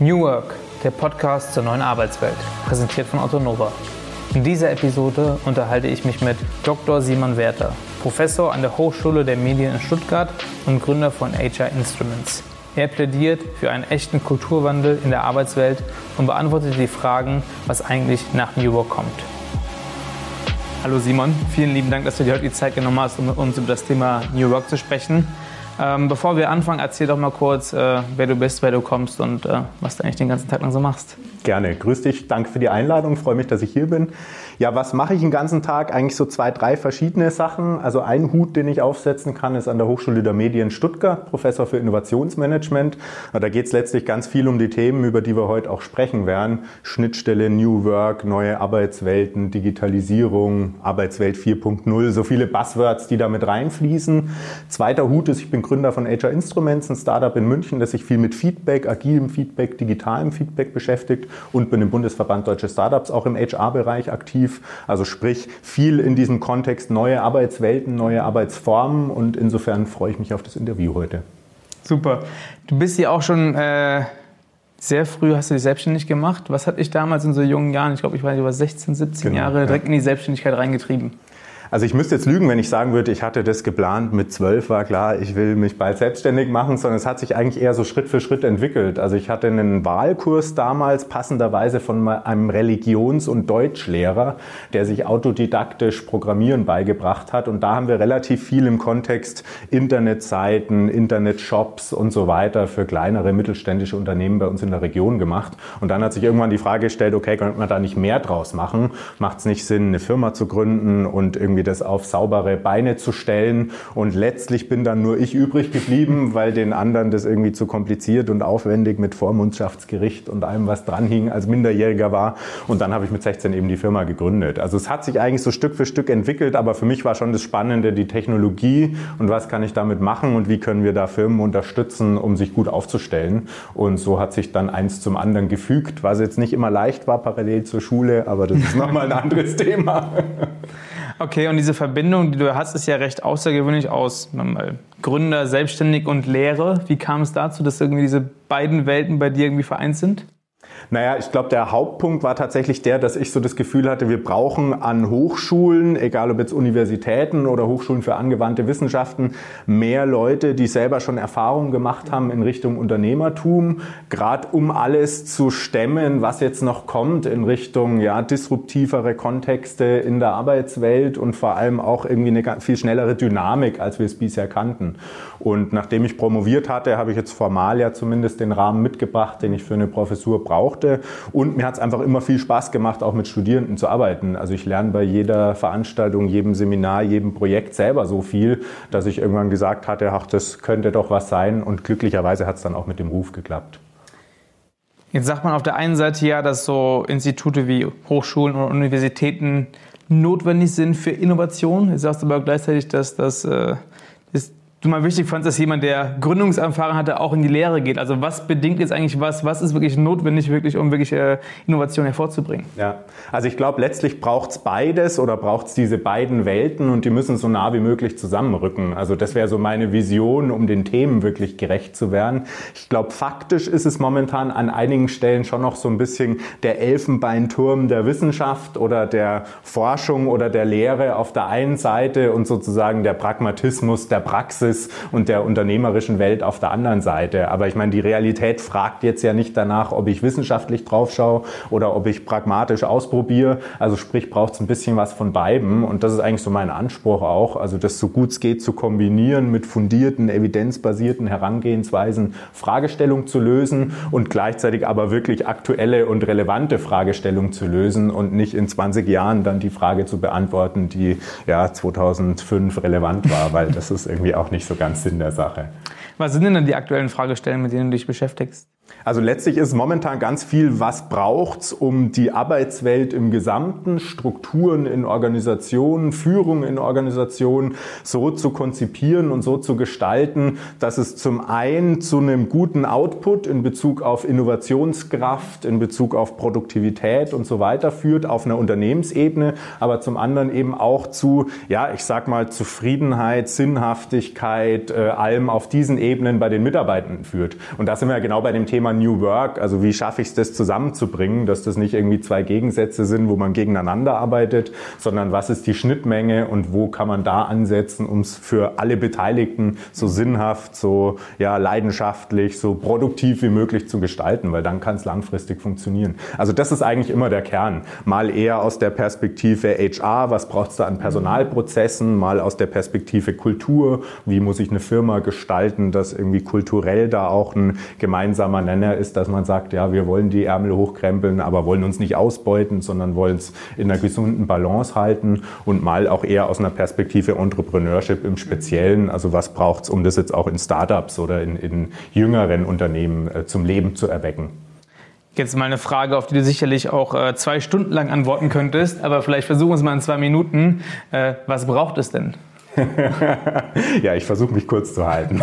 New Work, der Podcast zur neuen Arbeitswelt, präsentiert von Otto Nova. In dieser Episode unterhalte ich mich mit Dr. Simon Werther, Professor an der Hochschule der Medien in Stuttgart und Gründer von HR Instruments. Er plädiert für einen echten Kulturwandel in der Arbeitswelt und beantwortet die Fragen, was eigentlich nach New Work kommt. Hallo Simon, vielen lieben Dank, dass du dir heute die Zeit genommen hast, um mit uns über das Thema New Work zu sprechen. Ähm, bevor wir anfangen, erzähl doch mal kurz, äh, wer du bist, wer du kommst und äh, was du eigentlich den ganzen Tag lang so machst. Gerne. Grüß dich. Danke für die Einladung. Freue mich, dass ich hier bin. Ja, was mache ich den ganzen Tag? Eigentlich so zwei, drei verschiedene Sachen. Also ein Hut, den ich aufsetzen kann, ist an der Hochschule der Medien Stuttgart, Professor für Innovationsmanagement. Da geht es letztlich ganz viel um die Themen, über die wir heute auch sprechen werden. Schnittstelle, New Work, neue Arbeitswelten, Digitalisierung, Arbeitswelt 4.0, so viele Buzzwords, die da mit reinfließen. Zweiter Hut ist, ich bin Gründer von HR Instruments, ein Startup in München, das sich viel mit Feedback, agilem Feedback, digitalem Feedback beschäftigt und bin im Bundesverband Deutsche Startups auch im HR-Bereich aktiv. Also sprich viel in diesem Kontext neue Arbeitswelten, neue Arbeitsformen und insofern freue ich mich auf das Interview heute. Super. Du bist ja auch schon äh, sehr früh, hast du dich selbstständig gemacht. Was hat dich damals in so jungen Jahren, ich glaube, ich war über 16, 17 genau, Jahre, direkt ja. in die Selbstständigkeit reingetrieben? Also ich müsste jetzt lügen, wenn ich sagen würde, ich hatte das geplant, mit zwölf war klar, ich will mich bald selbstständig machen, sondern es hat sich eigentlich eher so Schritt für Schritt entwickelt. Also ich hatte einen Wahlkurs damals passenderweise von einem Religions- und Deutschlehrer, der sich autodidaktisch Programmieren beigebracht hat. Und da haben wir relativ viel im Kontext Internetseiten, Internetshops und so weiter für kleinere mittelständische Unternehmen bei uns in der Region gemacht. Und dann hat sich irgendwann die Frage gestellt, okay, könnte man da nicht mehr draus machen? Macht es nicht Sinn, eine Firma zu gründen und irgendwie das auf saubere Beine zu stellen. Und letztlich bin dann nur ich übrig geblieben, weil den anderen das irgendwie zu kompliziert und aufwendig mit Vormundschaftsgericht und allem, was dran hing, als Minderjähriger war. Und dann habe ich mit 16 eben die Firma gegründet. Also es hat sich eigentlich so Stück für Stück entwickelt, aber für mich war schon das Spannende die Technologie und was kann ich damit machen und wie können wir da Firmen unterstützen, um sich gut aufzustellen. Und so hat sich dann eins zum anderen gefügt, was jetzt nicht immer leicht war parallel zur Schule, aber das ist nochmal ein anderes Thema. Okay, und diese Verbindung, die du hast, ist ja recht außergewöhnlich aus Gründer, Selbstständig und Lehre. Wie kam es dazu, dass irgendwie diese beiden Welten bei dir irgendwie vereint sind? Naja, ich glaube, der Hauptpunkt war tatsächlich der, dass ich so das Gefühl hatte, wir brauchen an Hochschulen, egal ob jetzt Universitäten oder Hochschulen für angewandte Wissenschaften, mehr Leute, die selber schon Erfahrungen gemacht haben in Richtung Unternehmertum, gerade um alles zu stemmen, was jetzt noch kommt in Richtung ja, disruptivere Kontexte in der Arbeitswelt und vor allem auch irgendwie eine viel schnellere Dynamik, als wir es bisher kannten. Und nachdem ich promoviert hatte, habe ich jetzt formal ja zumindest den Rahmen mitgebracht, den ich für eine Professur brauchte. Und mir hat es einfach immer viel Spaß gemacht, auch mit Studierenden zu arbeiten. Also ich lerne bei jeder Veranstaltung, jedem Seminar, jedem Projekt selber so viel, dass ich irgendwann gesagt hatte, ach, das könnte doch was sein. Und glücklicherweise hat es dann auch mit dem Ruf geklappt. Jetzt sagt man auf der einen Seite ja, dass so Institute wie Hochschulen und Universitäten notwendig sind für Innovation. Jetzt sagst du aber gleichzeitig, dass das äh, du mal wichtig fandst, dass jemand, der Gründungserfahrung hatte, auch in die Lehre geht. Also was bedingt jetzt eigentlich was? Was ist wirklich notwendig, wirklich, um wirklich äh, Innovation hervorzubringen? Ja, also ich glaube, letztlich braucht es beides oder braucht es diese beiden Welten und die müssen so nah wie möglich zusammenrücken. Also das wäre so meine Vision, um den Themen wirklich gerecht zu werden. Ich glaube, faktisch ist es momentan an einigen Stellen schon noch so ein bisschen der Elfenbeinturm der Wissenschaft oder der Forschung oder der Lehre auf der einen Seite und sozusagen der Pragmatismus der Praxis ist und der unternehmerischen Welt auf der anderen Seite. Aber ich meine, die Realität fragt jetzt ja nicht danach, ob ich wissenschaftlich drauf schaue oder ob ich pragmatisch ausprobiere. Also sprich, braucht es ein bisschen was von beiden. Und das ist eigentlich so mein Anspruch auch. Also das so gut es geht zu kombinieren mit fundierten, evidenzbasierten Herangehensweisen, Fragestellungen zu lösen und gleichzeitig aber wirklich aktuelle und relevante Fragestellungen zu lösen und nicht in 20 Jahren dann die Frage zu beantworten, die ja 2005 relevant war, weil das ist irgendwie auch nicht nicht so ganz Sinn der Sache. Was sind denn dann die aktuellen Fragestellungen, mit denen du dich beschäftigst? Also letztlich ist momentan ganz viel, was braucht's, um die Arbeitswelt im Gesamten, Strukturen in Organisationen, Führung in Organisationen so zu konzipieren und so zu gestalten, dass es zum einen zu einem guten Output in Bezug auf Innovationskraft, in Bezug auf Produktivität und so weiter führt auf einer Unternehmensebene, aber zum anderen eben auch zu, ja, ich sag mal, Zufriedenheit, Sinnhaftigkeit, äh, allem auf diesen Ebenen bei den Mitarbeitenden führt. Und da sind wir ja genau bei dem Thema Thema New Work, also wie schaffe ich es, das zusammenzubringen, dass das nicht irgendwie zwei Gegensätze sind, wo man gegeneinander arbeitet, sondern was ist die Schnittmenge und wo kann man da ansetzen, um es für alle Beteiligten so sinnhaft, so ja, leidenschaftlich, so produktiv wie möglich zu gestalten, weil dann kann es langfristig funktionieren. Also das ist eigentlich immer der Kern. Mal eher aus der Perspektive HR, was braucht es da an Personalprozessen, mal aus der Perspektive Kultur, wie muss ich eine Firma gestalten, dass irgendwie kulturell da auch ein gemeinsamer Nenner ist, dass man sagt, ja, wir wollen die Ärmel hochkrempeln, aber wollen uns nicht ausbeuten, sondern wollen es in einer gesunden Balance halten und mal auch eher aus einer Perspektive Entrepreneurship im Speziellen, also was braucht es, um das jetzt auch in Startups oder in, in jüngeren Unternehmen äh, zum Leben zu erwecken. Jetzt mal eine Frage, auf die du sicherlich auch äh, zwei Stunden lang antworten könntest, aber vielleicht versuchen wir es mal in zwei Minuten. Äh, was braucht es denn? ja, ich versuche mich kurz zu halten.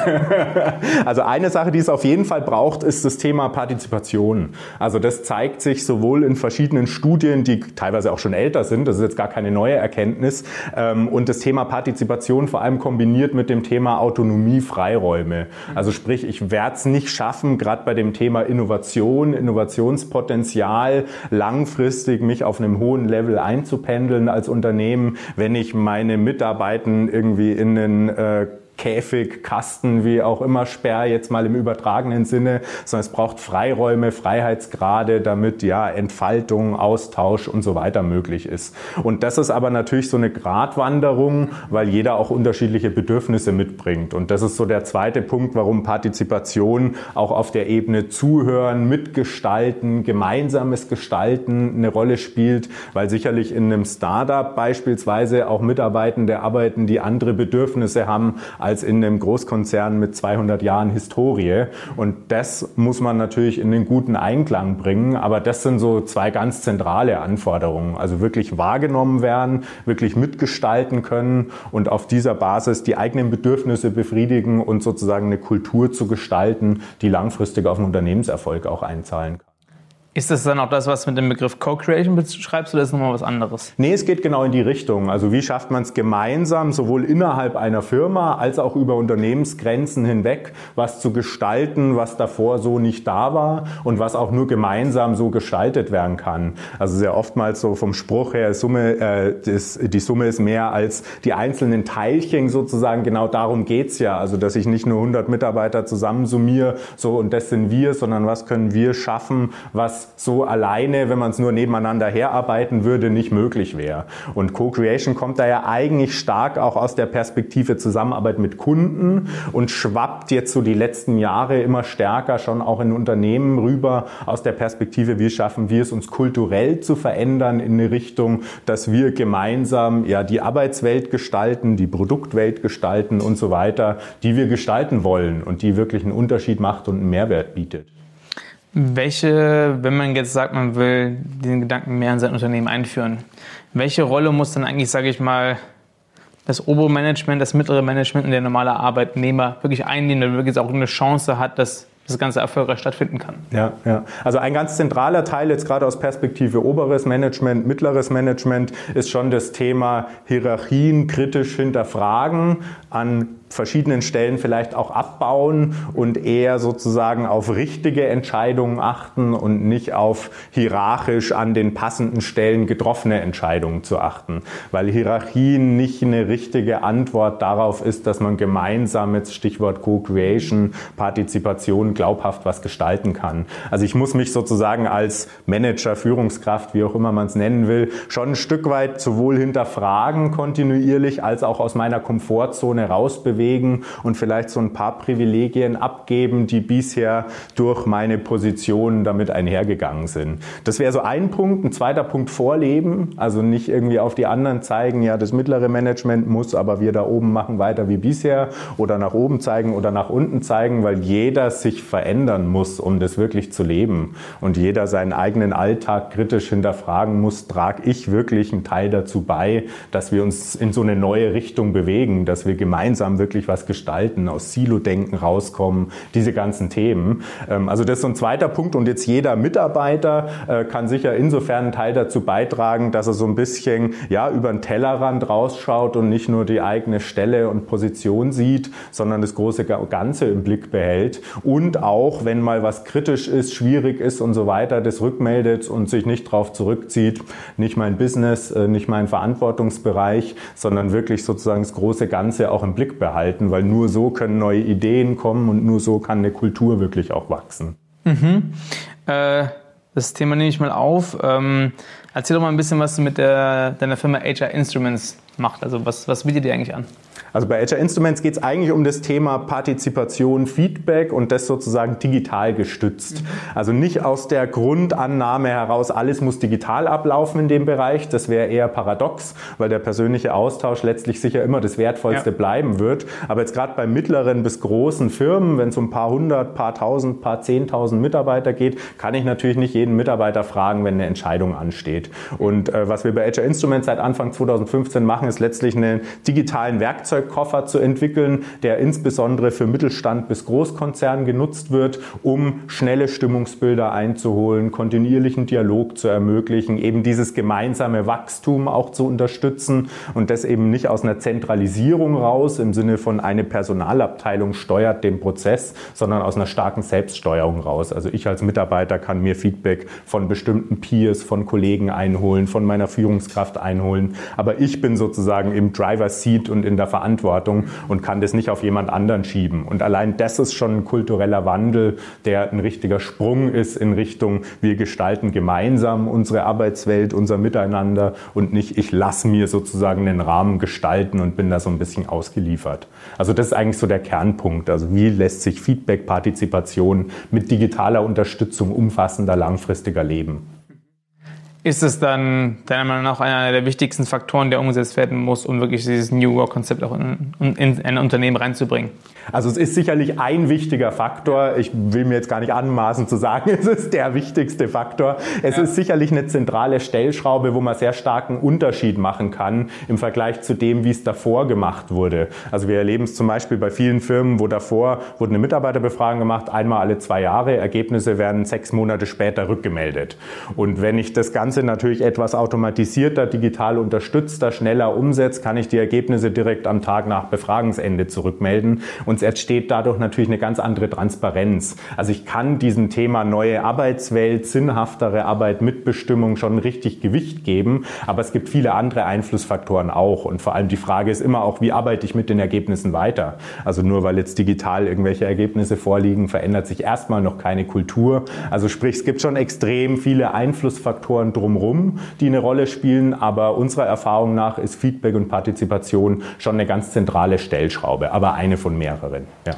also eine Sache, die es auf jeden Fall braucht, ist das Thema Partizipation. Also das zeigt sich sowohl in verschiedenen Studien, die teilweise auch schon älter sind, das ist jetzt gar keine neue Erkenntnis, ähm, und das Thema Partizipation vor allem kombiniert mit dem Thema Autonomie, Freiräume. Also sprich, ich werde es nicht schaffen, gerade bei dem Thema Innovation, Innovationspotenzial, langfristig mich auf einem hohen Level einzupendeln als Unternehmen, wenn ich meine Mitarbeitenden irgendwie in den äh, Käfig, Kasten, wie auch immer, Sperr jetzt mal im übertragenen Sinne, sondern es braucht Freiräume, Freiheitsgrade, damit ja Entfaltung, Austausch und so weiter möglich ist. Und das ist aber natürlich so eine Gratwanderung, weil jeder auch unterschiedliche Bedürfnisse mitbringt. Und das ist so der zweite Punkt, warum Partizipation auch auf der Ebene Zuhören, Mitgestalten, gemeinsames Gestalten eine Rolle spielt, weil sicherlich in einem Startup beispielsweise auch Mitarbeitende arbeiten, die andere Bedürfnisse haben als in einem Großkonzern mit 200 Jahren Historie. Und das muss man natürlich in den guten Einklang bringen. Aber das sind so zwei ganz zentrale Anforderungen. Also wirklich wahrgenommen werden, wirklich mitgestalten können und auf dieser Basis die eigenen Bedürfnisse befriedigen und sozusagen eine Kultur zu gestalten, die langfristig auf den Unternehmenserfolg auch einzahlen kann. Ist das dann auch das, was mit dem Begriff Co-Creation beschreibst, oder ist nochmal was anderes? Nee, es geht genau in die Richtung. Also wie schafft man es gemeinsam, sowohl innerhalb einer Firma als auch über Unternehmensgrenzen hinweg, was zu gestalten, was davor so nicht da war und was auch nur gemeinsam so gestaltet werden kann. Also sehr oftmals so vom Spruch her, Summe, äh, das, die Summe ist mehr als die einzelnen Teilchen sozusagen. Genau darum geht's ja. Also dass ich nicht nur 100 Mitarbeiter zusammensummiere, so und das sind wir, sondern was können wir schaffen, was so alleine, wenn man es nur nebeneinander herarbeiten würde, nicht möglich wäre. Und Co-Creation kommt da ja eigentlich stark auch aus der Perspektive Zusammenarbeit mit Kunden und schwappt jetzt so die letzten Jahre immer stärker schon auch in Unternehmen rüber aus der Perspektive, wie schaffen wir es uns kulturell zu verändern in eine Richtung, dass wir gemeinsam ja die Arbeitswelt gestalten, die Produktwelt gestalten und so weiter, die wir gestalten wollen und die wirklich einen Unterschied macht und einen Mehrwert bietet. Welche, wenn man jetzt sagt, man will diesen Gedanken mehr in sein Unternehmen einführen, welche Rolle muss dann eigentlich, sage ich mal, das obere Management, das mittlere Management und der normale Arbeitnehmer wirklich einnehmen, damit wirklich auch eine Chance hat, dass das Ganze erfolgreich stattfinden kann. Ja, ja. Also ein ganz zentraler Teil jetzt gerade aus Perspektive oberes Management, mittleres Management ist schon das Thema Hierarchien kritisch hinterfragen, an verschiedenen Stellen vielleicht auch abbauen und eher sozusagen auf richtige Entscheidungen achten und nicht auf hierarchisch an den passenden Stellen getroffene Entscheidungen zu achten. Weil Hierarchien nicht eine richtige Antwort darauf ist, dass man gemeinsam mit Stichwort Co-Creation, Partizipation glaubhaft was gestalten kann. Also ich muss mich sozusagen als Manager, Führungskraft, wie auch immer man es nennen will, schon ein Stück weit sowohl hinterfragen kontinuierlich als auch aus meiner Komfortzone rausbewegen bewegen und vielleicht so ein paar Privilegien abgeben, die bisher durch meine Position damit einhergegangen sind. Das wäre so ein Punkt. Ein zweiter Punkt Vorleben, also nicht irgendwie auf die anderen zeigen, ja, das mittlere Management muss, aber wir da oben machen weiter wie bisher oder nach oben zeigen oder nach unten zeigen, weil jeder sich verändern muss, um das wirklich zu leben und jeder seinen eigenen Alltag kritisch hinterfragen muss, trage ich wirklich einen Teil dazu bei, dass wir uns in so eine neue Richtung bewegen, dass wir gemeinsam wirklich wirklich was gestalten, aus Silo-Denken rauskommen, diese ganzen Themen. Ähm, also das ist so ein zweiter Punkt. Und jetzt jeder Mitarbeiter äh, kann sicher insofern einen Teil dazu beitragen, dass er so ein bisschen ja, über den Tellerrand rausschaut und nicht nur die eigene Stelle und Position sieht, sondern das große Ganze im Blick behält. Und auch, wenn mal was kritisch ist, schwierig ist und so weiter, das rückmeldet und sich nicht darauf zurückzieht, nicht mein Business, äh, nicht mein Verantwortungsbereich, sondern wirklich sozusagen das große Ganze auch im Blick behalten, weil nur so können neue Ideen kommen und nur so kann eine Kultur wirklich auch wachsen. Mhm. Äh, das Thema nehme ich mal auf. Ähm, erzähl doch mal ein bisschen, was du mit der, deiner Firma HR Instruments macht. Also was, was bietet ihr eigentlich an? Also bei HR Instruments geht es eigentlich um das Thema Partizipation, Feedback und das sozusagen digital gestützt. Mhm. Also nicht aus der Grundannahme heraus, alles muss digital ablaufen in dem Bereich. Das wäre eher paradox, weil der persönliche Austausch letztlich sicher immer das Wertvollste ja. bleiben wird. Aber jetzt gerade bei mittleren bis großen Firmen, wenn es um ein paar hundert, paar tausend, paar zehntausend Mitarbeiter geht, kann ich natürlich nicht jeden Mitarbeiter fragen, wenn eine Entscheidung ansteht. Und äh, was wir bei HR Instruments seit Anfang 2015 machen, ist letztlich einen digitalen Werkzeug Werkzeugkoffer zu entwickeln, der insbesondere für Mittelstand bis Großkonzern genutzt wird, um schnelle Stimmungsbilder einzuholen, kontinuierlichen Dialog zu ermöglichen, eben dieses gemeinsame Wachstum auch zu unterstützen und das eben nicht aus einer Zentralisierung raus im Sinne von eine Personalabteilung steuert den Prozess, sondern aus einer starken Selbststeuerung raus. Also ich als Mitarbeiter kann mir Feedback von bestimmten Peers, von Kollegen einholen, von meiner Führungskraft einholen, aber ich bin sozusagen im Driver Seat und in der Verantwortung Verantwortung und kann das nicht auf jemand anderen schieben. Und allein das ist schon ein kultureller Wandel, der ein richtiger Sprung ist in Richtung, wir gestalten gemeinsam unsere Arbeitswelt, unser Miteinander und nicht, ich lasse mir sozusagen den Rahmen gestalten und bin da so ein bisschen ausgeliefert. Also das ist eigentlich so der Kernpunkt. Also wie lässt sich Feedback, Partizipation mit digitaler Unterstützung umfassender, langfristiger leben? Ist es dann deiner Meinung nach einer der wichtigsten Faktoren, der umgesetzt werden muss, um wirklich dieses New Work-Konzept auch in, in, ein Unternehmen reinzubringen? Also es ist sicherlich ein wichtiger Faktor. Ich will mir jetzt gar nicht anmaßen zu sagen, es ist der wichtigste Faktor. Es ja. ist sicherlich eine zentrale Stellschraube, wo man sehr starken Unterschied machen kann im Vergleich zu dem, wie es davor gemacht wurde. Also wir erleben es zum Beispiel bei vielen Firmen, wo davor wurde eine Mitarbeiterbefragung gemacht, einmal alle zwei Jahre. Ergebnisse werden sechs Monate später rückgemeldet. Und wenn ich das Ganze Ganze natürlich etwas automatisierter, digital unterstützter, schneller umsetzt, kann ich die Ergebnisse direkt am Tag nach Befragungsende zurückmelden. Und es entsteht dadurch natürlich eine ganz andere Transparenz. Also ich kann diesem Thema neue Arbeitswelt, sinnhaftere Arbeit, Mitbestimmung schon richtig Gewicht geben. Aber es gibt viele andere Einflussfaktoren auch. Und vor allem die Frage ist immer auch, wie arbeite ich mit den Ergebnissen weiter? Also nur weil jetzt digital irgendwelche Ergebnisse vorliegen, verändert sich erstmal noch keine Kultur. Also sprich, es gibt schon extrem viele Einflussfaktoren drumherum, die eine Rolle spielen, aber unserer Erfahrung nach ist Feedback und Partizipation schon eine ganz zentrale Stellschraube, aber eine von mehreren. Ja.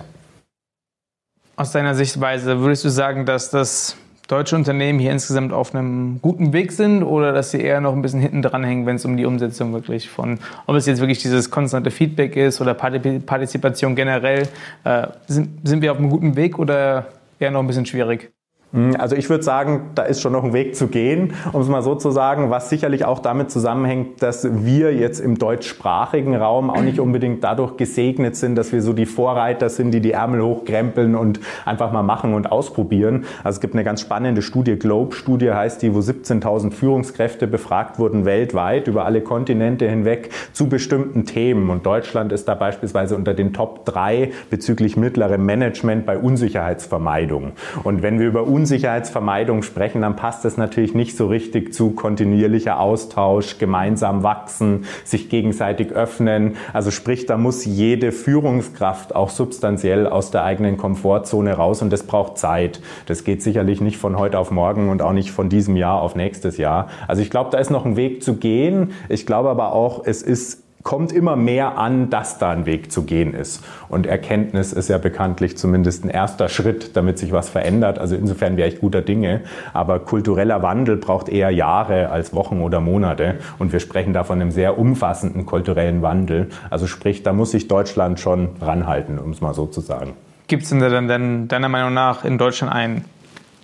Aus deiner Sichtweise würdest du sagen, dass das deutsche Unternehmen hier insgesamt auf einem guten Weg sind oder dass sie eher noch ein bisschen hinten dran hängen, wenn es um die Umsetzung wirklich von, ob es jetzt wirklich dieses konstante Feedback ist oder Partizipation generell, äh, sind, sind wir auf einem guten Weg oder eher noch ein bisschen schwierig? Hm, also ich würde sagen, da ist schon noch ein Weg zu gehen, um es mal so zu sagen, was sicherlich auch damit zusammenhängt, dass wir jetzt im deutschsprachigen Raum auch nicht unbedingt dadurch gesegnet sind, dass wir so die Vorreiter sind, die die Ärmel hochkrempeln und einfach mal machen und ausprobieren. Also es gibt eine ganz spannende Studie, Globe-Studie heißt die, wo 17.000 Führungskräfte befragt wurden weltweit über alle Kontinente hinweg zu bestimmten Themen. Und Deutschland ist da beispielsweise unter den Top 3 bezüglich mittlerem Management bei Unsicherheitsvermeidung. Und wenn wir über Unsicherheitsvermeidung sprechen, dann passt das natürlich nicht so richtig zu kontinuierlicher Austausch, gemeinsam wachsen, sich gegenseitig öffnen. Also sprich, da muss jede Führungskraft auch substanziell aus der eigenen Komfortzone raus und das braucht Zeit. Das geht sicherlich nicht von heute auf morgen und auch nicht von diesem Jahr auf nächstes Jahr. Also ich glaube, da ist noch ein Weg zu gehen. Ich glaube aber auch, es ist kommt immer mehr an, dass da ein Weg zu gehen ist. Und Erkenntnis ist ja bekanntlich zumindest ein erster Schritt, damit sich was verändert. Also insofern wäre ich guter Dinge. Aber kultureller Wandel braucht eher Jahre als Wochen oder Monate. Und wir sprechen da von einem sehr umfassenden kulturellen Wandel. Also sprich, da muss sich Deutschland schon ranhalten, um es mal so zu sagen. Gibt es denn dann deiner Meinung nach in Deutschland ein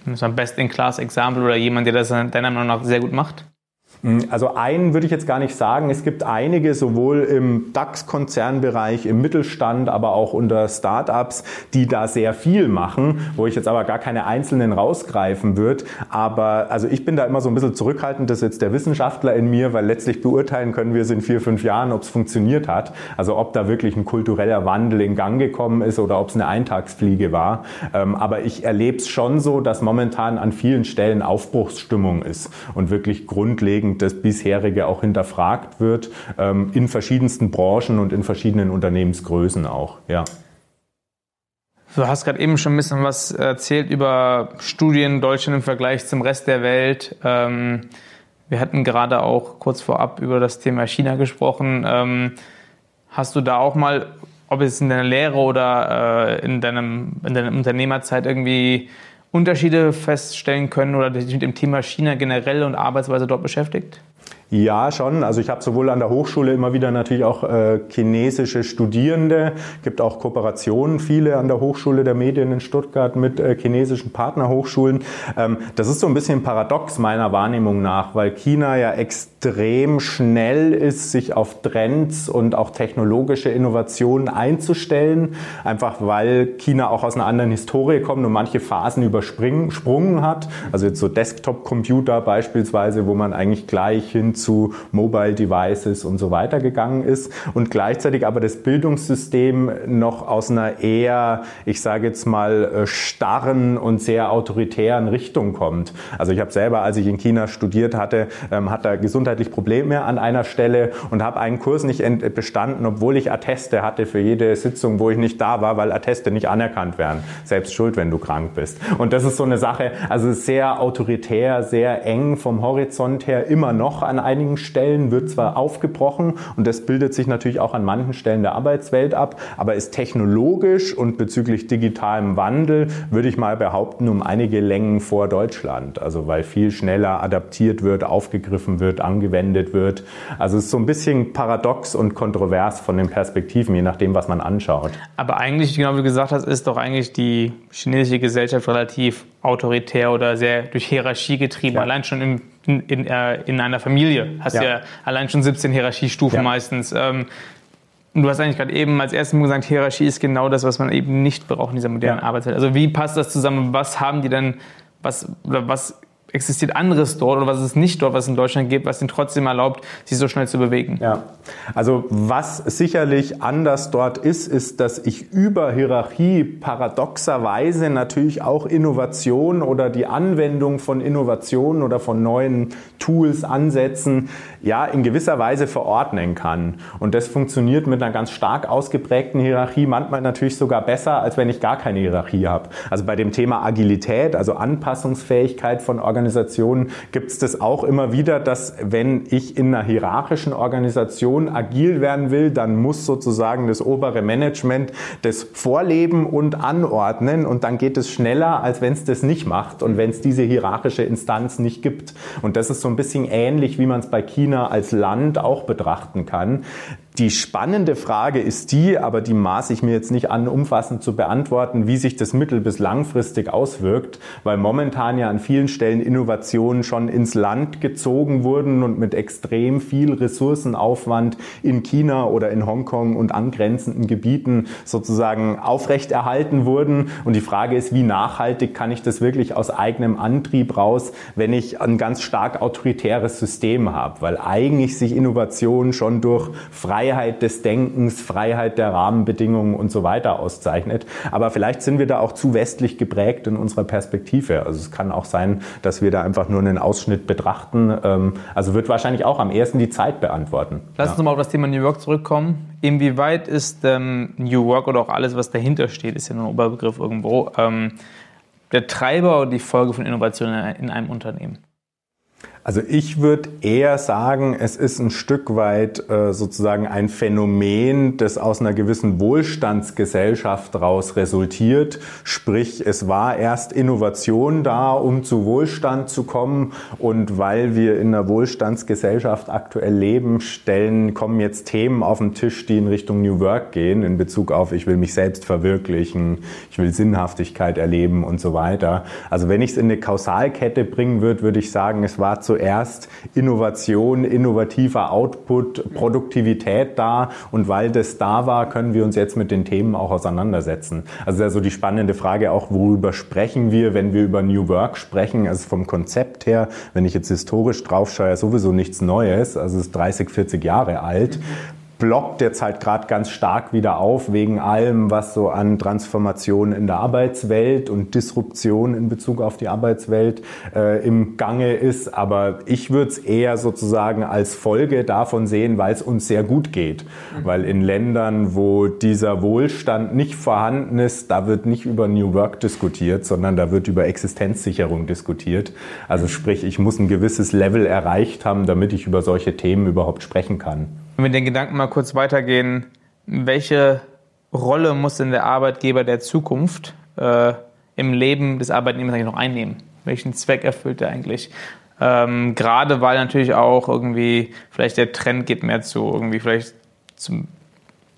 Best-in-Class-Example oder jemand, der das deiner Meinung nach sehr gut macht? Hm, also einen würde ich jetzt gar nicht sagen. Es gibt einige, sowohl im DAX-Konzernbereich, im Mittelstand, aber auch unter Startups, die da sehr viel machen, wo ich jetzt aber gar keine einzelnen rausgreifen würde. Aber also ich bin da immer so ein bisschen zurückhaltend, das ist jetzt der Wissenschaftler in mir, weil letztlich beurteilen können wir es in vier, fünf Jahren, ob es funktioniert hat. Also ob da wirklich ein kultureller Wandel in Gang gekommen ist oder ob es eine Eintagsfliege war. Ähm, aber ich erlebe es schon so, dass momentan an vielen Stellen Aufbruchsstimmung ist und wirklich grundlegend grundlegend das bisherige auch hinterfragt wird, ähm, in verschiedensten Branchen und in verschiedenen Unternehmensgrößen auch. Ja. Du hast gerade eben schon ein bisschen was erzählt über Studien Deutschland im Vergleich zum Rest der Welt. Ähm, wir hatten gerade auch kurz vorab über das Thema China gesprochen. Ähm, hast du da auch mal, ob es in deiner Lehre oder äh, in, deinem, in deiner Unternehmerzeit irgendwie Unterschiede feststellen können oder dich mit dem Thema China generell und Arbeitsweise dort beschäftigt? Ja, schon. Also ich habe sowohl an der Hochschule immer wieder natürlich auch äh, chinesische Studierende, gibt auch Kooperationen, viele an der Hochschule der Medien in Stuttgart mit äh, chinesischen Partnerhochschulen. Ähm, das ist so ein bisschen paradox meiner Wahrnehmung nach, weil China ja extrem schnell ist, sich auf Trends und auch technologische Innovationen einzustellen, einfach weil China auch aus einer anderen Historie kommt und manche Phasen übersprungen hat. Also jetzt so Desktop-Computer beispielsweise, wo man eigentlich gleich hin zu Mobile Devices und so weiter gegangen ist und gleichzeitig aber das Bildungssystem noch aus einer eher, ich sage jetzt mal, äh, starren und sehr autoritären Richtung kommt. Also ich habe selber, als ich in China studiert hatte, ähm, hat da gesundheitlich Probleme an einer Stelle und habe einen Kurs nicht bestanden, obwohl ich Atteste hatte für jede Sitzung, wo ich nicht da war, weil Atteste nicht anerkannt werden. Selbst schuld, wenn du krank bist. Und das ist so eine Sache, also sehr autoritär, sehr eng vom Horizont her immer noch an einigen Stellen wird zwar aufgebrochen und das bildet sich natürlich auch an manchen Stellen der Arbeitswelt ab, aber ist technologisch und bezüglich digitalem Wandel, würde ich mal behaupten, um einige Längen vor Deutschland. Also weil viel schneller adaptiert wird, aufgegriffen wird, angewendet wird. Also es ist so ein bisschen paradox und kontrovers von den Perspektiven, je nachdem, was man anschaut. Aber eigentlich, genau wie du gesagt hast, ist doch eigentlich die chinesische Gesellschaft relativ autoritär oder sehr durch Hierarchie getrieben. Ja. Allein schon im in, in, äh, in einer Familie. Hast ja. ja allein schon 17 Hierarchiestufen ja. meistens. Ähm, du hast eigentlich gerade eben als erstes gesagt, Hierarchie ist genau das, was man eben nicht braucht in dieser modernen ja. Arbeitswelt. Also wie passt das zusammen? Was haben die denn, was, was existiert anderes dort oder was es nicht dort, was es in Deutschland gibt, was ihnen trotzdem erlaubt, sich so schnell zu bewegen? Ja, also was sicherlich anders dort ist, ist, dass ich über Hierarchie paradoxerweise natürlich auch Innovation oder die Anwendung von Innovationen oder von neuen Tools, Ansätzen, ja, in gewisser Weise verordnen kann. Und das funktioniert mit einer ganz stark ausgeprägten Hierarchie manchmal natürlich sogar besser, als wenn ich gar keine Hierarchie habe. Also bei dem Thema Agilität, also Anpassungsfähigkeit von Organisationen, gibt es das auch immer wieder, dass wenn ich in einer hierarchischen Organisation agil werden will, dann muss sozusagen das obere Management das vorleben und anordnen und dann geht es schneller, als wenn es das nicht macht und wenn es diese hierarchische Instanz nicht gibt. Und das ist so ein bisschen ähnlich, wie man es bei China als Land auch betrachten kann. Die spannende Frage ist die, aber die maße ich mir jetzt nicht an, umfassend zu beantworten, wie sich das mittel- bis langfristig auswirkt, weil momentan ja an vielen Stellen Innovationen schon ins Land gezogen wurden und mit extrem viel Ressourcenaufwand in China oder in Hongkong und angrenzenden Gebieten sozusagen aufrechterhalten wurden. Und die Frage ist, wie nachhaltig kann ich das wirklich aus eigenem Antrieb raus, wenn ich ein ganz stark autoritäres System habe, weil eigentlich sich Innovationen schon durch freie Freiheit des Denkens, Freiheit der Rahmenbedingungen und so weiter auszeichnet. Aber vielleicht sind wir da auch zu westlich geprägt in unserer Perspektive. Also es kann auch sein, dass wir da einfach nur einen Ausschnitt betrachten. Ähm, also wird wahrscheinlich auch am ersten die Zeit beantworten. Lass uns ja. nochmal auf das Thema New York zurückkommen. Inwieweit ist ähm, New Work oder auch alles, was dahinter steht, ist ja nur ein Oberbegriff irgendwo, ähm, der Treiber oder die Folge von Innovationen in einem Unternehmen? Also ich würde eher sagen, es ist ein Stück weit äh, sozusagen ein Phänomen, das aus einer gewissen Wohlstandsgesellschaft daraus resultiert. Sprich, es war erst Innovation da, um zu Wohlstand zu kommen. Und weil wir in einer Wohlstandsgesellschaft aktuell leben, stellen, kommen jetzt Themen auf den Tisch, die in Richtung New Work gehen, in Bezug auf, ich will mich selbst verwirklichen, ich will Sinnhaftigkeit erleben und so weiter. Also wenn ich es in eine Kausalkette bringen würde, würde ich sagen, es war zu zuerst Innovation, innovativer Output, Produktivität da. Und weil das da war, können wir uns jetzt mit den Themen auch auseinandersetzen. Also also die spannende Frage auch, worüber sprechen wir, wenn wir über New Work sprechen, also vom Konzept her, wenn ich jetzt historisch drauf schaue, sowieso nichts Neues, also es ist 30, 40 Jahre alt blockt jetzt halt gerade ganz stark wieder auf wegen allem, was so an Transformation in der Arbeitswelt und Disruption in Bezug auf die Arbeitswelt äh, im Gange ist. Aber ich würde es eher sozusagen als Folge davon sehen, weil es uns sehr gut geht. Mhm. Weil in Ländern, wo dieser Wohlstand nicht vorhanden ist, da wird nicht über New Work diskutiert, sondern da wird über Existenzsicherung diskutiert. Also sprich, ich muss ein gewisses Level erreicht haben, damit ich über solche Themen überhaupt sprechen kann. Wenn wir den Gedanken mal kurz weitergehen, welche Rolle muss denn der Arbeitgeber der Zukunft äh, im Leben des Arbeitnehmers eigentlich noch einnehmen? Welchen Zweck erfüllt er eigentlich? Ähm, gerade weil natürlich auch irgendwie vielleicht der Trend geht mehr zu irgendwie vielleicht zum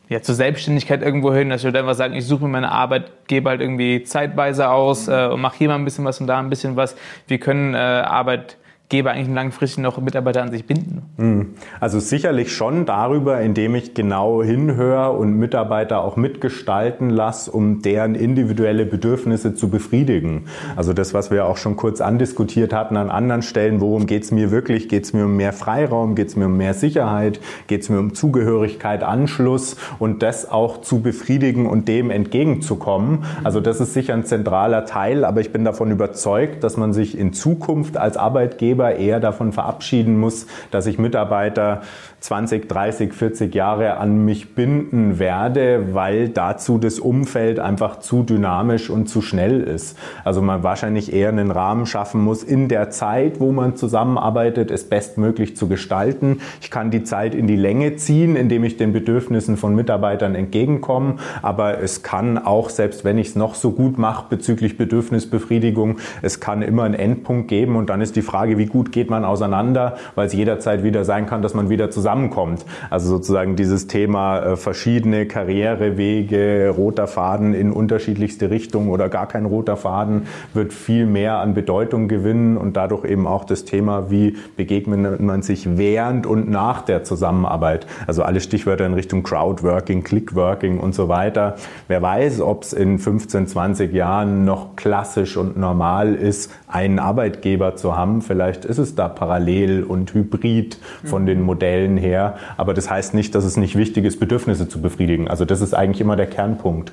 ja, zur Selbstständigkeit irgendwo hin, dass ich einfach sagen, ich suche mir meine Arbeitgeber halt irgendwie zeitweise aus äh, und mache hier mal ein bisschen was und da ein bisschen was. Wir können äh, Arbeit Arbeitgeber eigentlich langfristig noch Mitarbeiter an sich binden? Hm. Also sicherlich schon darüber, indem ich genau hinhöre und Mitarbeiter auch mitgestalten lasse, um deren individuelle Bedürfnisse zu befriedigen. Also das, was wir auch schon kurz andiskutiert hatten an anderen Stellen, worum geht es mir wirklich? Geht es mir um mehr Freiraum? Geht es mir um mehr Sicherheit? Geht es mir um Zugehörigkeit, Anschluss und das auch zu befriedigen und dem entgegenzukommen? Also das ist sicher ein zentraler Teil, aber ich bin davon überzeugt, dass man sich in Zukunft als Arbeitgeber Arbeitgeber eher davon verabschieden muss, dass ich Mitarbeiter 20, 30, 40 Jahre an mich binden werde, weil dazu das Umfeld einfach zu dynamisch und zu schnell ist. Also man wahrscheinlich eher einen Rahmen schaffen muss, in der Zeit, wo man zusammenarbeitet, es bestmöglich zu gestalten. Ich kann die Zeit in die Länge ziehen, indem ich den Bedürfnissen von Mitarbeitern entgegenkomme, aber es kann auch, selbst wenn ich es noch so gut mache bezüglich Bedürfnisbefriedigung, es kann immer einen Endpunkt geben und dann ist die Frage, wie gut geht man auseinander, weil es jederzeit wieder sein kann, dass man wieder zusammenkommt. Also sozusagen dieses Thema äh, verschiedene Karrierewege, roter Faden in unterschiedlichste Richtungen oder gar kein roter Faden wird viel mehr an Bedeutung gewinnen und dadurch eben auch das Thema, wie begegnet man sich während und nach der Zusammenarbeit. Also alle Stichwörter in Richtung Crowdworking, Clickworking und so weiter. Wer weiß, ob es in 15, 20 Jahren noch klassisch und normal ist, einen Arbeitgeber zu haben. Vielleicht ist es da parallel und hybrid von den Modellen her. Aber das heißt nicht, dass es nicht wichtig ist, Bedürfnisse zu befriedigen. Also das ist eigentlich immer der Kernpunkt.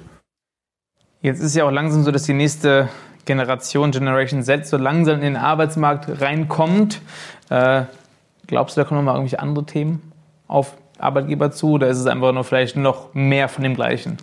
Jetzt ist ja auch langsam so, dass die nächste Generation, Generation Z, so langsam in den Arbeitsmarkt reinkommt. Äh, glaubst du, da kommen noch mal irgendwelche andere Themen auf Arbeitgeber zu? Oder ist es einfach nur vielleicht noch mehr von dem Gleichen?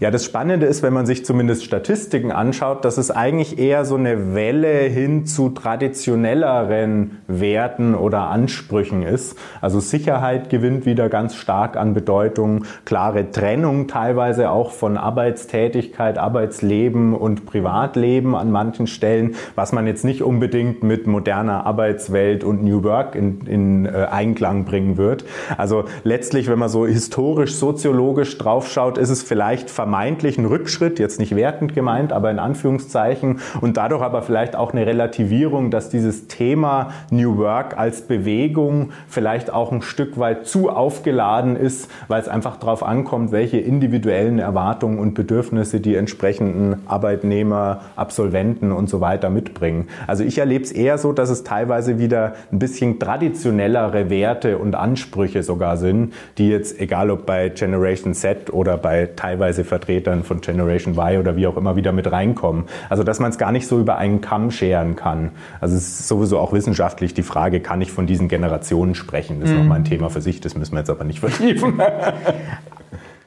Ja, das Spannende ist, wenn man sich zumindest Statistiken anschaut, dass es eigentlich eher so eine Welle hin zu traditionelleren Werten oder Ansprüchen ist. Also Sicherheit gewinnt wieder ganz stark an Bedeutung, klare Trennung teilweise auch von Arbeitstätigkeit, Arbeitsleben und Privatleben an manchen Stellen, was man jetzt nicht unbedingt mit moderner Arbeitswelt und New Work in, in äh, Einklang bringen wird. Also letztlich, wenn man so historisch, soziologisch draufschaut, ist es vielleicht vermeintlichen Rückschritt, jetzt nicht wertend gemeint, aber in Anführungszeichen und dadurch aber vielleicht auch eine Relativierung, dass dieses Thema New Work als Bewegung vielleicht auch ein Stück weit zu aufgeladen ist, weil es einfach darauf ankommt, welche individuellen Erwartungen und Bedürfnisse die entsprechenden Arbeitnehmer, Absolventen und so weiter mitbringen. Also ich erlebe es eher so, dass es teilweise wieder ein bisschen traditionellere Werte und Ansprüche sogar sind, die jetzt, egal ob bei Generation Z oder bei teilweise Vertretern von Generation Y oder wie auch immer wieder mit reinkommen. Also dass man es gar nicht so über einen Kamm scheren kann. Also es ist sowieso auch wissenschaftlich die Frage, kann ich von diesen Generationen sprechen? Das ist mhm. nochmal ein Thema für sich, das müssen wir jetzt aber nicht vertiefen.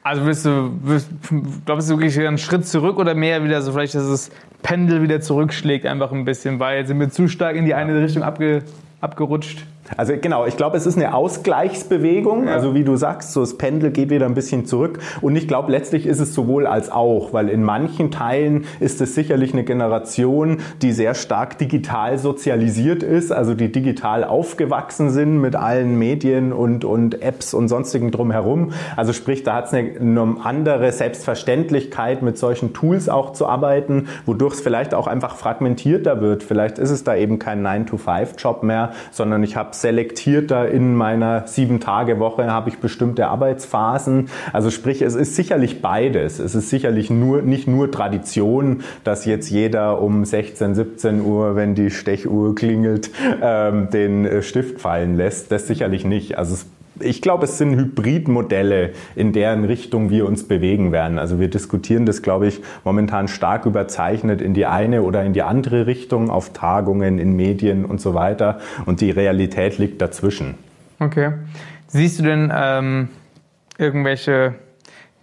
Also willst du, willst, glaubst du wirklich einen Schritt zurück oder mehr wieder so vielleicht, dass das Pendel wieder zurückschlägt einfach ein bisschen, weil sind wir zu stark in die eine Richtung abge, abgerutscht? Also genau, ich glaube, es ist eine Ausgleichsbewegung. Ja. Also wie du sagst, so das Pendel geht wieder ein bisschen zurück. Und ich glaube, letztlich ist es sowohl als auch, weil in manchen Teilen ist es sicherlich eine Generation, die sehr stark digital sozialisiert ist, also die digital aufgewachsen sind mit allen Medien und, und Apps und sonstigen drumherum. Also sprich, da hat es eine, eine andere Selbstverständlichkeit, mit solchen Tools auch zu arbeiten, wodurch es vielleicht auch einfach fragmentierter wird. Vielleicht ist es da eben kein 9-to-5-Job mehr, sondern ich habe selektierter in meiner Sieben-Tage-Woche habe ich bestimmte Arbeitsphasen. Also sprich, es ist sicherlich beides. Es ist sicherlich nur, nicht nur Tradition, dass jetzt jeder um 16, 17 Uhr, wenn die Stechuhr klingelt, ähm, den äh, Stift fallen lässt. Das sicherlich nicht. Also es ich glaube, es sind Hybridmodelle, in deren Richtung wir uns bewegen werden. Also wir diskutieren das, glaube ich, momentan stark überzeichnet in die eine oder in die andere Richtung, auf Tagungen, in Medien und so weiter. Und die Realität liegt dazwischen. Okay. Siehst du denn ähm, irgendwelche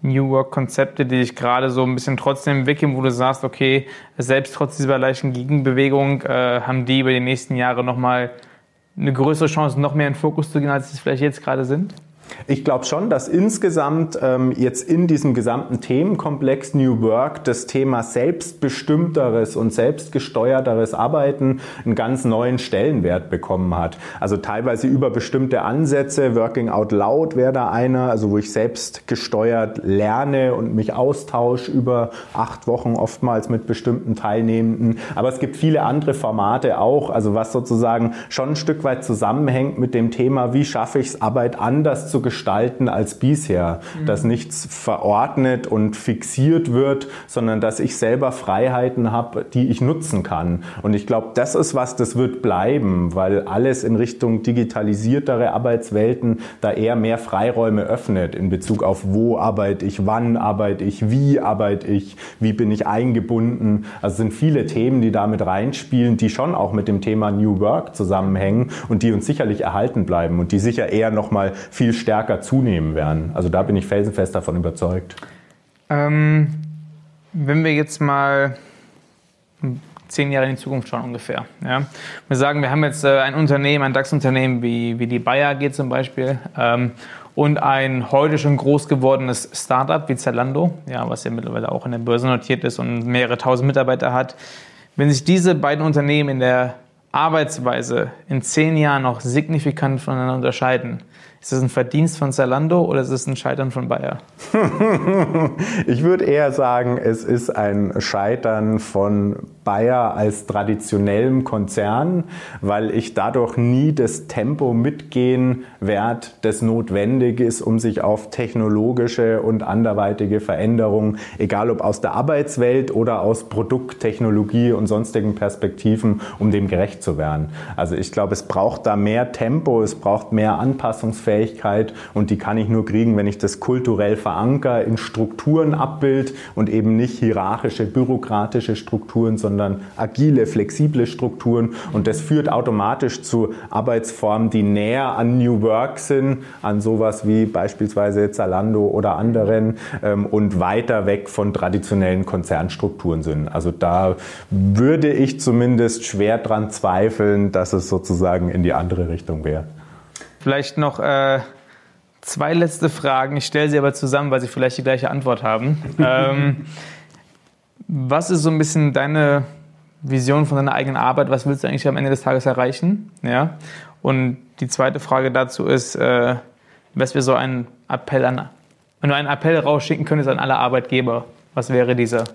New Work-Konzepte, die dich gerade so ein bisschen trotzdem entwickeln, wo du sagst, okay, selbst trotz dieser leichten Gegenbewegung äh, haben die über die nächsten Jahre nochmal eine größere Chance, noch mehr in Fokus zu gehen, als sie es vielleicht jetzt gerade sind? Ich glaube schon, dass insgesamt ähm, jetzt in diesem gesamten Themenkomplex New Work das Thema selbstbestimmteres und selbstgesteuerteres Arbeiten einen ganz neuen Stellenwert bekommen hat. Also teilweise über bestimmte Ansätze, Working Out Loud wäre da einer, also wo ich selbst gesteuert lerne und mich austausche über acht Wochen oftmals mit bestimmten Teilnehmenden. Aber es gibt viele andere Formate auch, also was sozusagen schon ein Stück weit zusammenhängt mit dem Thema, wie schaffe ich es, Arbeit anders zu gestalten als bisher, mhm. dass nichts verordnet und fixiert wird, sondern dass ich selber Freiheiten habe, die ich nutzen kann. Und ich glaube, das ist was, das wird bleiben, weil alles in Richtung digitalisiertere Arbeitswelten da eher mehr Freiräume öffnet in Bezug auf wo arbeite ich, wann arbeite ich, wie arbeite ich, wie bin ich eingebunden. Also sind viele Themen, die damit reinspielen, die schon auch mit dem Thema New Work zusammenhängen und die uns sicherlich erhalten bleiben und die sicher eher noch mal viel stärker stärker zunehmen werden. Also da bin ich felsenfest davon überzeugt. Ähm, wenn wir jetzt mal zehn Jahre in die Zukunft schauen ungefähr. Ja. Wir sagen, wir haben jetzt äh, ein Unternehmen, ein DAX-Unternehmen wie, wie die Bayer AG zum Beispiel ähm, und ein heute schon groß gewordenes Startup wie Zalando, ja, was ja mittlerweile auch in der Börse notiert ist und mehrere tausend Mitarbeiter hat. Wenn sich diese beiden Unternehmen in der Arbeitsweise in zehn Jahren noch signifikant voneinander unterscheiden, ist das ein Verdienst von Zalando oder ist es ein Scheitern von Bayer? ich würde eher sagen, es ist ein Scheitern von Bayer als traditionellem Konzern, weil ich dadurch nie das Tempo mitgehen werde, das notwendig ist, um sich auf technologische und anderweitige Veränderungen, egal ob aus der Arbeitswelt oder aus Produkttechnologie und sonstigen Perspektiven, um dem gerecht zu werden. Also ich glaube, es braucht da mehr Tempo, es braucht mehr Anpassungsfähigkeit Fähigkeit und die kann ich nur kriegen, wenn ich das kulturell veranker, in Strukturen abbild und eben nicht hierarchische, bürokratische Strukturen, sondern agile, flexible Strukturen und das führt automatisch zu Arbeitsformen, die näher an New Work sind, an sowas wie beispielsweise Zalando oder anderen ähm, und weiter weg von traditionellen Konzernstrukturen sind. Also da würde ich zumindest schwer dran zweifeln, dass es sozusagen in die andere Richtung wäre. Vielleicht noch äh, zwei letzte Fragen. Ich stelle sie aber zusammen, weil sie vielleicht die gleiche Antwort haben. ähm, was ist so ein bisschen deine Vision von deiner eigenen Arbeit? Was willst du eigentlich am Ende des Tages erreichen? Ja. Und die zweite Frage dazu ist, äh, was wir so einen Appell an, wenn du einen Appell rausschicken könntest an alle Arbeitgeber, was wäre dieser?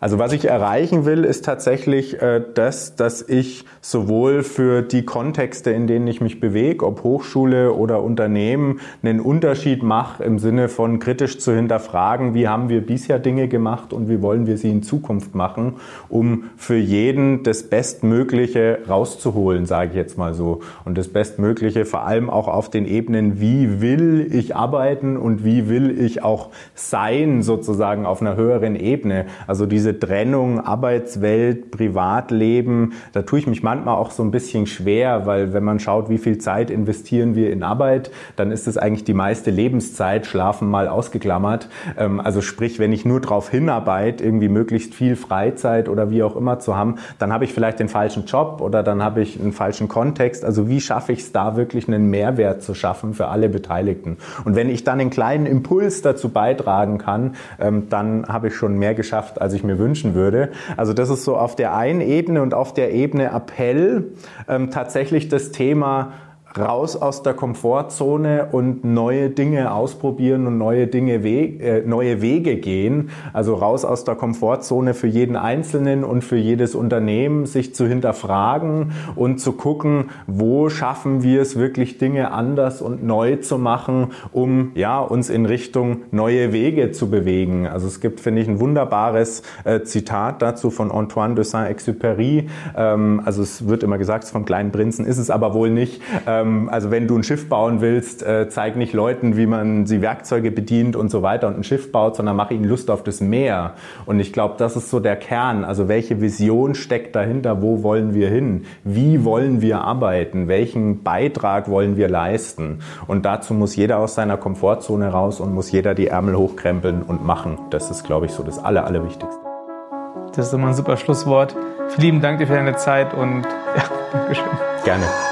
Also was ich erreichen will, ist tatsächlich äh, das, dass ich sowohl für die Kontexte, in denen ich mich bewege, ob Hochschule oder Unternehmen, einen Unterschied mache im Sinne von kritisch zu hinterfragen, wie haben wir bisher Dinge gemacht und wie wollen wir sie in Zukunft machen, um für jeden das Bestmögliche rauszuholen, sage ich jetzt mal so. Und das Bestmögliche vor allem auch auf den Ebenen, wie will ich arbeiten und wie will ich auch sein, sozusagen auf einer höheren Ebene. Also diese Trennung Arbeitswelt, Privatleben, da tue ich mich manchmal auch so ein bisschen schwer, weil wenn man schaut, wie viel Zeit investieren wir in Arbeit, dann ist es eigentlich die meiste Lebenszeit, Schlafen mal ausgeklammert. Ähm, also sprich, wenn ich nur darauf hinarbeite, irgendwie möglichst viel Freizeit oder wie auch immer zu haben, dann habe ich vielleicht den falschen Job oder dann habe ich einen falschen Kontext. Also wie schaffe ich es da wirklich einen Mehrwert zu schaffen für alle Beteiligten? Und wenn ich dann einen kleinen Impuls dazu beitragen kann, ähm, dann habe ich schon mehr geschafft, als ich mir wünschen würde. Also das ist so auf der einen Ebene und auf der Ebene Appell ähm, tatsächlich das Thema raus aus der Komfortzone und neue Dinge ausprobieren und neue Dinge, we äh, neue Wege gehen. Also raus aus der Komfortzone für jeden Einzelnen und für jedes Unternehmen, sich zu hinterfragen und zu gucken, wo schaffen wir es wirklich Dinge anders und neu zu machen, um ja uns in Richtung neue Wege zu bewegen. Also es gibt, finde ich, ein wunderbares äh, Zitat dazu von Antoine de Saint-Exupéry. Ähm, also es wird immer gesagt, vom kleinen Prinzen ist es aber wohl nicht. Äh, also wenn du ein Schiff bauen willst, äh, zeig nicht Leuten, wie man sie Werkzeuge bedient und so weiter und ein Schiff baut, sondern mach ihnen Lust auf das Meer. Und ich glaube, das ist so der Kern. Also welche Vision steckt dahinter? Wo wollen wir hin? Wie wollen wir arbeiten? Welchen Beitrag wollen wir leisten? Und dazu muss jeder aus seiner Komfortzone raus und muss jeder die Ärmel hochkrempeln und machen. Das ist, glaube ich, so das Aller, Allerwichtigste. Das ist immer ein super Schlusswort. Vielen lieben Dank dir für deine Zeit und ja, Dankeschön. Gerne.